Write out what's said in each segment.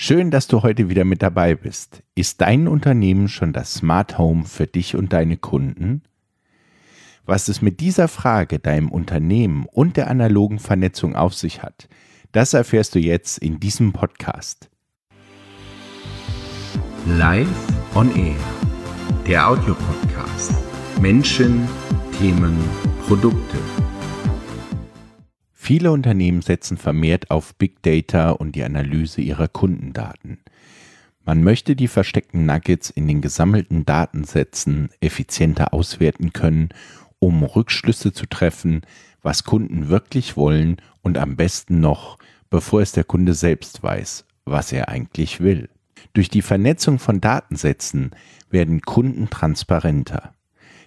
Schön, dass du heute wieder mit dabei bist. Ist dein Unternehmen schon das Smart Home für dich und deine Kunden? Was es mit dieser Frage, deinem Unternehmen und der analogen Vernetzung auf sich hat, das erfährst du jetzt in diesem Podcast. Live on Air, der Audiopodcast. Menschen, Themen, Produkte. Viele Unternehmen setzen vermehrt auf Big Data und die Analyse ihrer Kundendaten. Man möchte die versteckten Nuggets in den gesammelten Datensätzen effizienter auswerten können, um Rückschlüsse zu treffen, was Kunden wirklich wollen und am besten noch, bevor es der Kunde selbst weiß, was er eigentlich will. Durch die Vernetzung von Datensätzen werden Kunden transparenter.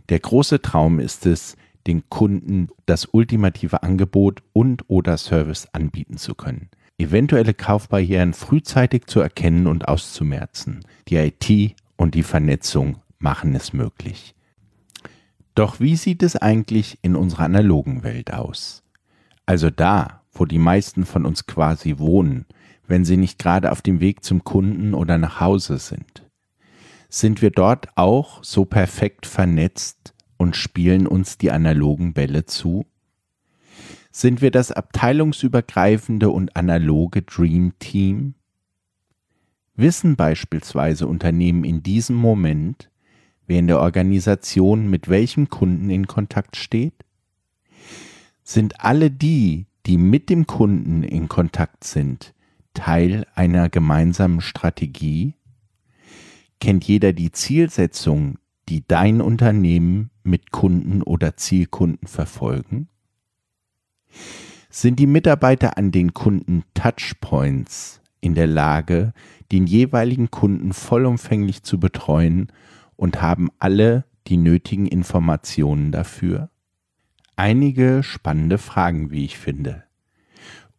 Der große Traum ist es, den Kunden das ultimative Angebot und oder Service anbieten zu können. Eventuelle Kaufbarrieren frühzeitig zu erkennen und auszumerzen. Die IT und die Vernetzung machen es möglich. Doch wie sieht es eigentlich in unserer analogen Welt aus? Also da, wo die meisten von uns quasi wohnen, wenn sie nicht gerade auf dem Weg zum Kunden oder nach Hause sind. Sind wir dort auch so perfekt vernetzt und spielen uns die analogen Bälle zu? Sind wir das abteilungsübergreifende und analoge Dream Team? Wissen beispielsweise Unternehmen in diesem Moment, wer in der Organisation mit welchem Kunden in Kontakt steht? Sind alle die, die mit dem Kunden in Kontakt sind, Teil einer gemeinsamen Strategie? Kennt jeder die Zielsetzung, die dein Unternehmen mit Kunden oder Zielkunden verfolgen? Sind die Mitarbeiter an den Kunden Touchpoints in der Lage, den jeweiligen Kunden vollumfänglich zu betreuen und haben alle die nötigen Informationen dafür? Einige spannende Fragen, wie ich finde.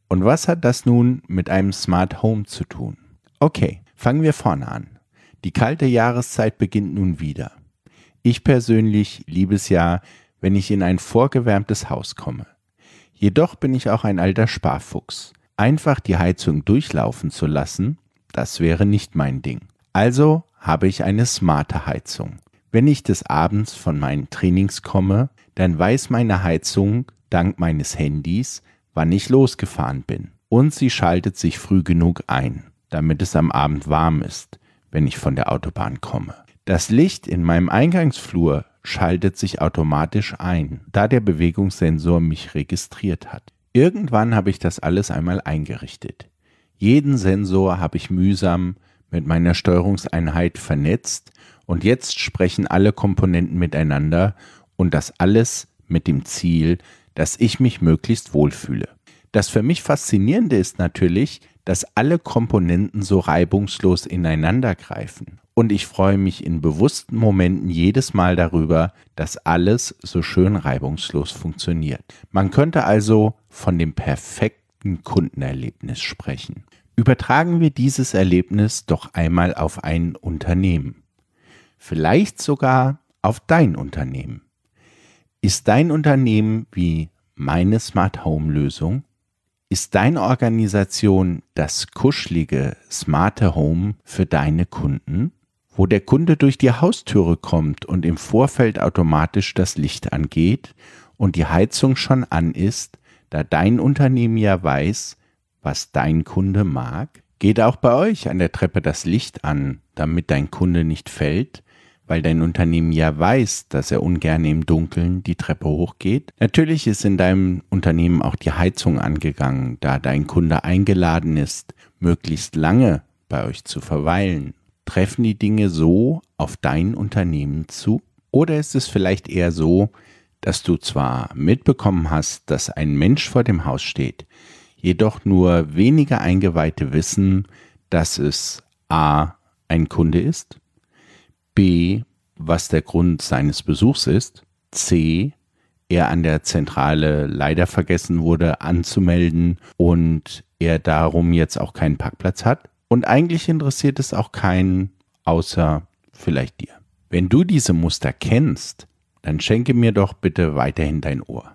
Und was hat das nun mit einem Smart Home zu tun? Okay, fangen wir vorne an. Die kalte Jahreszeit beginnt nun wieder. Ich persönlich liebe es ja, wenn ich in ein vorgewärmtes Haus komme. Jedoch bin ich auch ein alter Sparfuchs. Einfach die Heizung durchlaufen zu lassen, das wäre nicht mein Ding. Also habe ich eine smarte Heizung. Wenn ich des Abends von meinen Trainings komme, dann weiß meine Heizung dank meines Handys, wann ich losgefahren bin. Und sie schaltet sich früh genug ein, damit es am Abend warm ist, wenn ich von der Autobahn komme. Das Licht in meinem Eingangsflur schaltet sich automatisch ein, da der Bewegungssensor mich registriert hat. Irgendwann habe ich das alles einmal eingerichtet. Jeden Sensor habe ich mühsam mit meiner Steuerungseinheit vernetzt und jetzt sprechen alle Komponenten miteinander und das alles mit dem Ziel, dass ich mich möglichst wohlfühle. Das für mich Faszinierende ist natürlich, dass alle Komponenten so reibungslos ineinander greifen. Und ich freue mich in bewussten Momenten jedes Mal darüber, dass alles so schön reibungslos funktioniert. Man könnte also von dem perfekten Kundenerlebnis sprechen. Übertragen wir dieses Erlebnis doch einmal auf ein Unternehmen. Vielleicht sogar auf dein Unternehmen. Ist dein Unternehmen wie meine Smart Home Lösung? Ist deine Organisation das kuschelige, smarte Home für deine Kunden? Wo der Kunde durch die Haustüre kommt und im Vorfeld automatisch das Licht angeht und die Heizung schon an ist, da dein Unternehmen ja weiß, was dein Kunde mag? Geht auch bei euch an der Treppe das Licht an, damit dein Kunde nicht fällt weil dein Unternehmen ja weiß, dass er ungern im Dunkeln die Treppe hochgeht. Natürlich ist in deinem Unternehmen auch die Heizung angegangen, da dein Kunde eingeladen ist, möglichst lange bei euch zu verweilen. Treffen die Dinge so auf dein Unternehmen zu? Oder ist es vielleicht eher so, dass du zwar mitbekommen hast, dass ein Mensch vor dem Haus steht, jedoch nur wenige Eingeweihte wissen, dass es a. ein Kunde ist B, was der Grund seines Besuchs ist, C, er an der Zentrale leider vergessen wurde anzumelden und er darum jetzt auch keinen Parkplatz hat. Und eigentlich interessiert es auch keinen, außer vielleicht dir. Wenn du diese Muster kennst, dann schenke mir doch bitte weiterhin dein Ohr.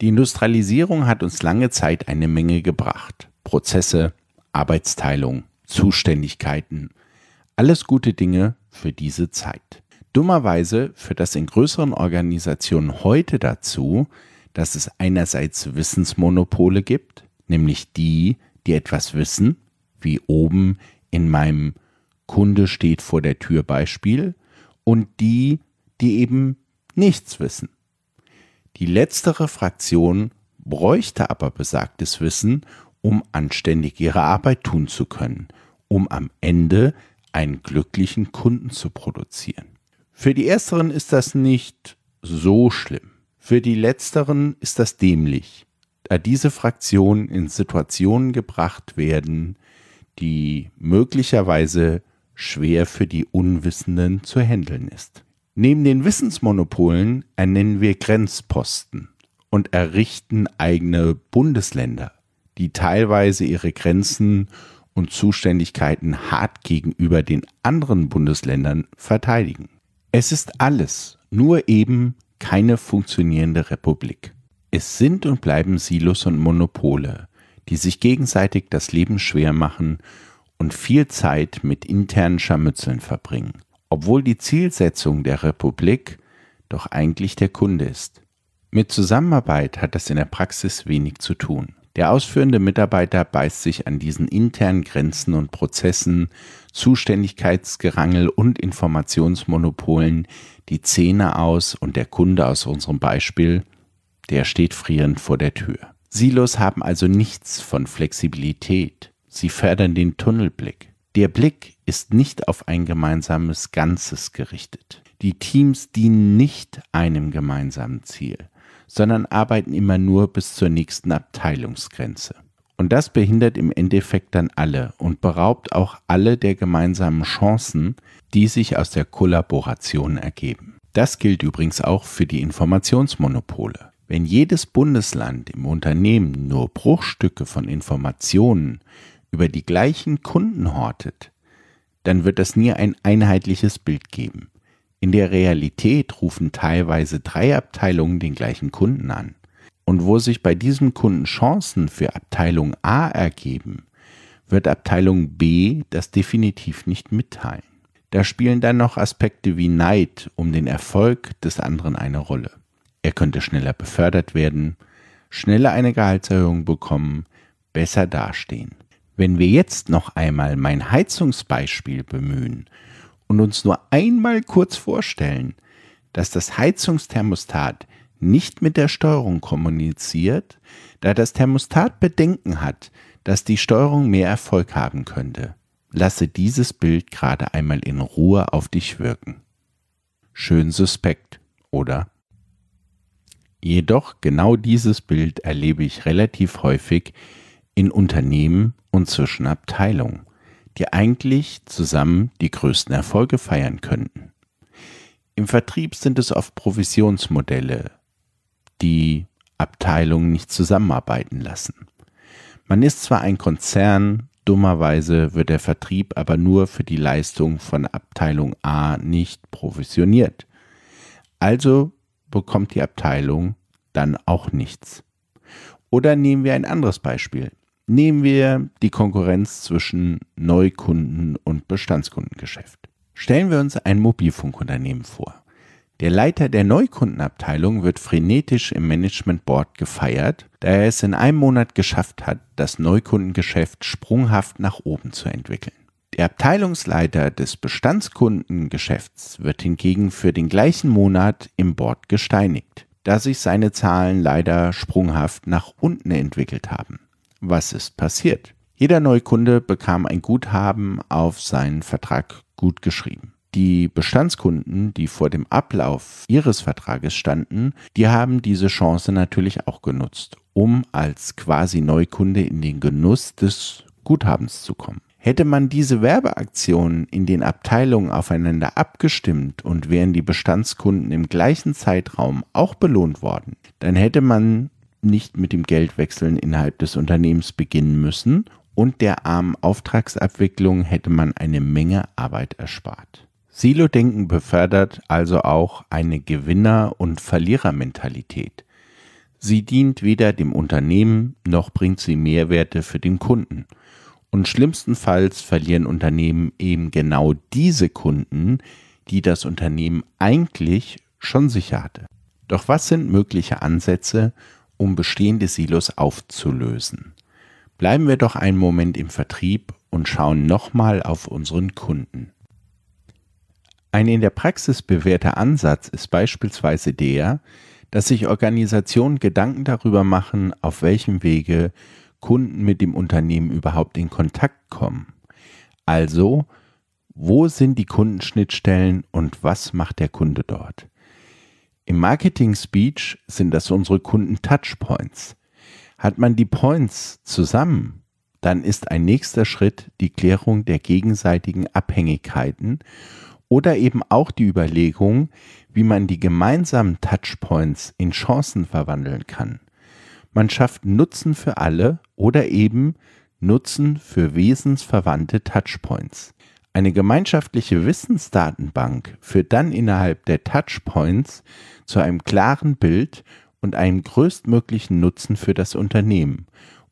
Die Industrialisierung hat uns lange Zeit eine Menge gebracht. Prozesse, Arbeitsteilung, Zuständigkeiten. Alles gute Dinge für diese Zeit. Dummerweise führt das in größeren Organisationen heute dazu, dass es einerseits Wissensmonopole gibt, nämlich die, die etwas wissen, wie oben in meinem Kunde steht vor der Tür Beispiel, und die, die eben nichts wissen. Die letztere Fraktion bräuchte aber besagtes Wissen, um anständig ihre Arbeit tun zu können, um am Ende einen glücklichen Kunden zu produzieren. Für die ersteren ist das nicht so schlimm. Für die letzteren ist das dämlich, da diese Fraktionen in Situationen gebracht werden, die möglicherweise schwer für die Unwissenden zu handeln ist. Neben den Wissensmonopolen ernennen wir Grenzposten und errichten eigene Bundesländer, die teilweise ihre Grenzen und Zuständigkeiten hart gegenüber den anderen Bundesländern verteidigen. Es ist alles, nur eben keine funktionierende Republik. Es sind und bleiben Silos und Monopole, die sich gegenseitig das Leben schwer machen und viel Zeit mit internen Scharmützeln verbringen, obwohl die Zielsetzung der Republik doch eigentlich der Kunde ist. Mit Zusammenarbeit hat das in der Praxis wenig zu tun. Der ausführende Mitarbeiter beißt sich an diesen internen Grenzen und Prozessen, Zuständigkeitsgerangel und Informationsmonopolen die Zähne aus und der Kunde aus unserem Beispiel, der steht frierend vor der Tür. Silos haben also nichts von Flexibilität. Sie fördern den Tunnelblick. Der Blick ist nicht auf ein gemeinsames Ganzes gerichtet. Die Teams dienen nicht einem gemeinsamen Ziel sondern arbeiten immer nur bis zur nächsten Abteilungsgrenze. Und das behindert im Endeffekt dann alle und beraubt auch alle der gemeinsamen Chancen, die sich aus der Kollaboration ergeben. Das gilt übrigens auch für die Informationsmonopole. Wenn jedes Bundesland im Unternehmen nur Bruchstücke von Informationen über die gleichen Kunden hortet, dann wird es nie ein einheitliches Bild geben. In der Realität rufen teilweise drei Abteilungen den gleichen Kunden an. Und wo sich bei diesem Kunden Chancen für Abteilung A ergeben, wird Abteilung B das definitiv nicht mitteilen. Da spielen dann noch Aspekte wie Neid um den Erfolg des anderen eine Rolle. Er könnte schneller befördert werden, schneller eine Gehaltserhöhung bekommen, besser dastehen. Wenn wir jetzt noch einmal mein Heizungsbeispiel bemühen und uns nur einmal kurz vorstellen, dass das Heizungsthermostat nicht mit der Steuerung kommuniziert, da das Thermostat Bedenken hat, dass die Steuerung mehr Erfolg haben könnte. Lasse dieses Bild gerade einmal in Ruhe auf dich wirken. Schön suspekt, oder? Jedoch genau dieses Bild erlebe ich relativ häufig in Unternehmen und zwischen Abteilungen die eigentlich zusammen die größten Erfolge feiern könnten. Im Vertrieb sind es oft Provisionsmodelle, die Abteilungen nicht zusammenarbeiten lassen. Man ist zwar ein Konzern, dummerweise wird der Vertrieb aber nur für die Leistung von Abteilung A nicht provisioniert. Also bekommt die Abteilung dann auch nichts. Oder nehmen wir ein anderes Beispiel. Nehmen wir die Konkurrenz zwischen Neukunden- und Bestandskundengeschäft. Stellen wir uns ein Mobilfunkunternehmen vor. Der Leiter der Neukundenabteilung wird frenetisch im Management Board gefeiert, da er es in einem Monat geschafft hat, das Neukundengeschäft sprunghaft nach oben zu entwickeln. Der Abteilungsleiter des Bestandskundengeschäfts wird hingegen für den gleichen Monat im Board gesteinigt, da sich seine Zahlen leider sprunghaft nach unten entwickelt haben was ist passiert? Jeder Neukunde bekam ein Guthaben auf seinen Vertrag gut geschrieben. Die Bestandskunden, die vor dem Ablauf ihres Vertrages standen, die haben diese Chance natürlich auch genutzt, um als quasi Neukunde in den Genuss des Guthabens zu kommen. Hätte man diese Werbeaktionen in den Abteilungen aufeinander abgestimmt und wären die Bestandskunden im gleichen Zeitraum auch belohnt worden, dann hätte man nicht mit dem Geldwechseln innerhalb des Unternehmens beginnen müssen und der armen Auftragsabwicklung hätte man eine Menge Arbeit erspart. Silo-Denken befördert also auch eine Gewinner- und Verlierermentalität. Sie dient weder dem Unternehmen noch bringt sie Mehrwerte für den Kunden. Und schlimmstenfalls verlieren Unternehmen eben genau diese Kunden, die das Unternehmen eigentlich schon sicher hatte. Doch was sind mögliche Ansätze, um bestehende Silos aufzulösen? Bleiben wir doch einen Moment im Vertrieb und schauen nochmal auf unseren Kunden. Ein in der Praxis bewährter Ansatz ist beispielsweise der, dass sich Organisationen Gedanken darüber machen, auf welchem Wege Kunden mit dem Unternehmen überhaupt in Kontakt kommen. Also, wo sind die Kundenschnittstellen und was macht der Kunde dort? Im Marketing Speech sind das unsere Kunden Touchpoints. Hat man die Points zusammen, dann ist ein nächster Schritt die Klärung der gegenseitigen Abhängigkeiten oder eben auch die Überlegung, wie man die gemeinsamen Touchpoints in Chancen verwandeln kann. Man schafft Nutzen für alle oder eben Nutzen für wesensverwandte Touchpoints. Eine gemeinschaftliche Wissensdatenbank führt dann innerhalb der Touchpoints zu einem klaren Bild und einem größtmöglichen Nutzen für das Unternehmen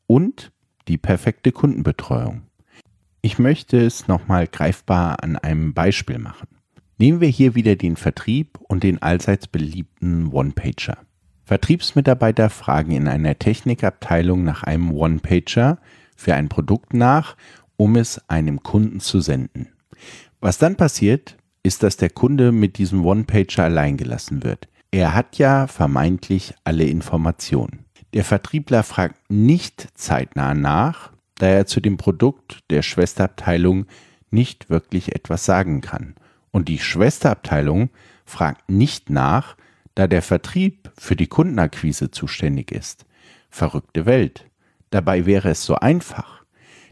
und die perfekte Kundenbetreuung. Ich möchte es nochmal greifbar an einem Beispiel machen. Nehmen wir hier wieder den Vertrieb und den allseits beliebten One-Pager. Vertriebsmitarbeiter fragen in einer Technikabteilung nach einem One-Pager für ein Produkt nach, um es einem Kunden zu senden. Was dann passiert, ist, dass der Kunde mit diesem One-Pager allein gelassen wird. Er hat ja vermeintlich alle Informationen. Der Vertriebler fragt nicht zeitnah nach, da er zu dem Produkt der Schwesterabteilung nicht wirklich etwas sagen kann. Und die Schwesterabteilung fragt nicht nach, da der Vertrieb für die Kundenakquise zuständig ist. Verrückte Welt. Dabei wäre es so einfach.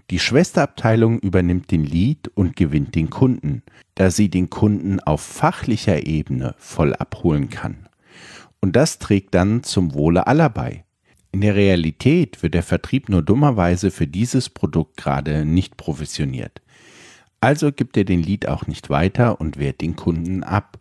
Die Schwesterabteilung übernimmt den Lead und gewinnt den Kunden, da sie den Kunden auf fachlicher Ebene voll abholen kann. Und das trägt dann zum Wohle aller bei. In der Realität wird der Vertrieb nur dummerweise für dieses Produkt gerade nicht provisioniert. Also gibt er den Lead auch nicht weiter und wehrt den Kunden ab.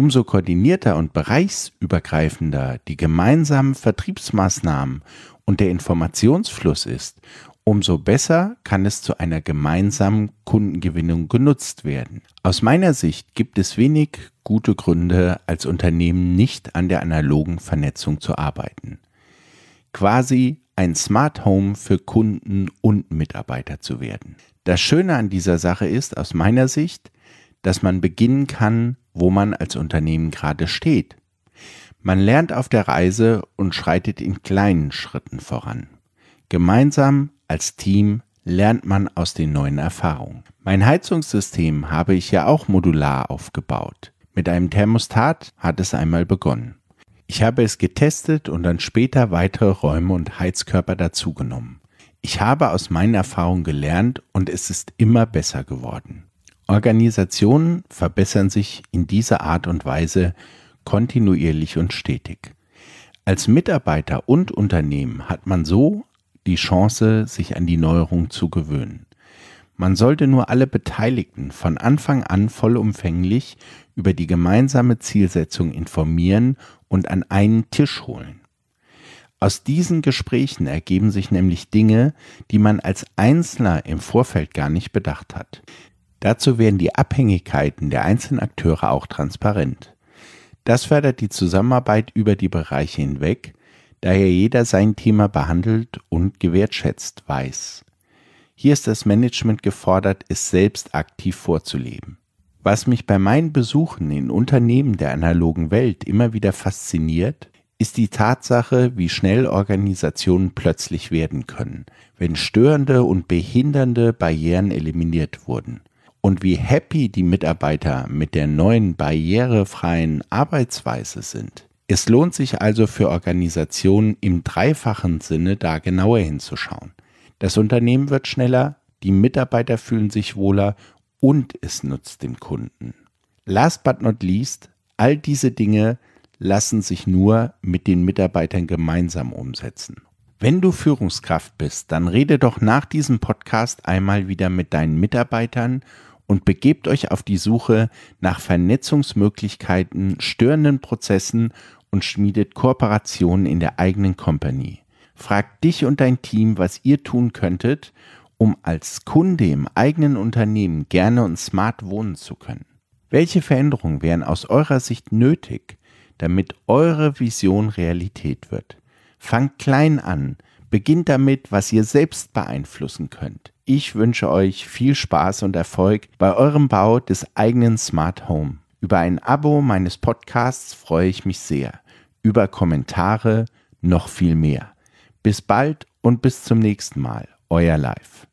Umso koordinierter und bereichsübergreifender die gemeinsamen Vertriebsmaßnahmen und der Informationsfluss ist, umso besser kann es zu einer gemeinsamen Kundengewinnung genutzt werden. Aus meiner Sicht gibt es wenig gute Gründe, als Unternehmen nicht an der analogen Vernetzung zu arbeiten quasi ein Smart Home für Kunden und Mitarbeiter zu werden. Das Schöne an dieser Sache ist aus meiner Sicht, dass man beginnen kann, wo man als Unternehmen gerade steht. Man lernt auf der Reise und schreitet in kleinen Schritten voran. Gemeinsam als Team lernt man aus den neuen Erfahrungen. Mein Heizungssystem habe ich ja auch modular aufgebaut. Mit einem Thermostat hat es einmal begonnen. Ich habe es getestet und dann später weitere Räume und Heizkörper dazugenommen. Ich habe aus meinen Erfahrungen gelernt und es ist immer besser geworden. Organisationen verbessern sich in dieser Art und Weise kontinuierlich und stetig. Als Mitarbeiter und Unternehmen hat man so die Chance, sich an die Neuerung zu gewöhnen. Man sollte nur alle Beteiligten von Anfang an vollumfänglich über die gemeinsame Zielsetzung informieren und an einen Tisch holen. Aus diesen Gesprächen ergeben sich nämlich Dinge, die man als Einzelner im Vorfeld gar nicht bedacht hat. Dazu werden die Abhängigkeiten der einzelnen Akteure auch transparent. Das fördert die Zusammenarbeit über die Bereiche hinweg, daher jeder sein Thema behandelt und gewertschätzt weiß. Hier ist das Management gefordert, es selbst aktiv vorzuleben. Was mich bei meinen Besuchen in Unternehmen der analogen Welt immer wieder fasziniert, ist die Tatsache, wie schnell Organisationen plötzlich werden können, wenn störende und behindernde Barrieren eliminiert wurden. Und wie happy die Mitarbeiter mit der neuen barrierefreien Arbeitsweise sind. Es lohnt sich also für Organisationen im dreifachen Sinne da genauer hinzuschauen. Das Unternehmen wird schneller, die Mitarbeiter fühlen sich wohler und es nutzt dem Kunden. Last but not least, all diese Dinge lassen sich nur mit den Mitarbeitern gemeinsam umsetzen. Wenn du Führungskraft bist, dann rede doch nach diesem Podcast einmal wieder mit deinen Mitarbeitern und begebt euch auf die Suche nach Vernetzungsmöglichkeiten, störenden Prozessen und schmiedet Kooperationen in der eigenen Company. Frag dich und dein Team, was ihr tun könntet, um als Kunde im eigenen Unternehmen gerne und smart wohnen zu können? Welche Veränderungen wären aus eurer Sicht nötig, damit eure Vision Realität wird? Fangt klein an, beginnt damit, was ihr selbst beeinflussen könnt. Ich wünsche euch viel Spaß und Erfolg bei eurem Bau des eigenen Smart Home. Über ein Abo meines Podcasts freue ich mich sehr. Über Kommentare noch viel mehr. Bis bald und bis zum nächsten Mal. Euer Live.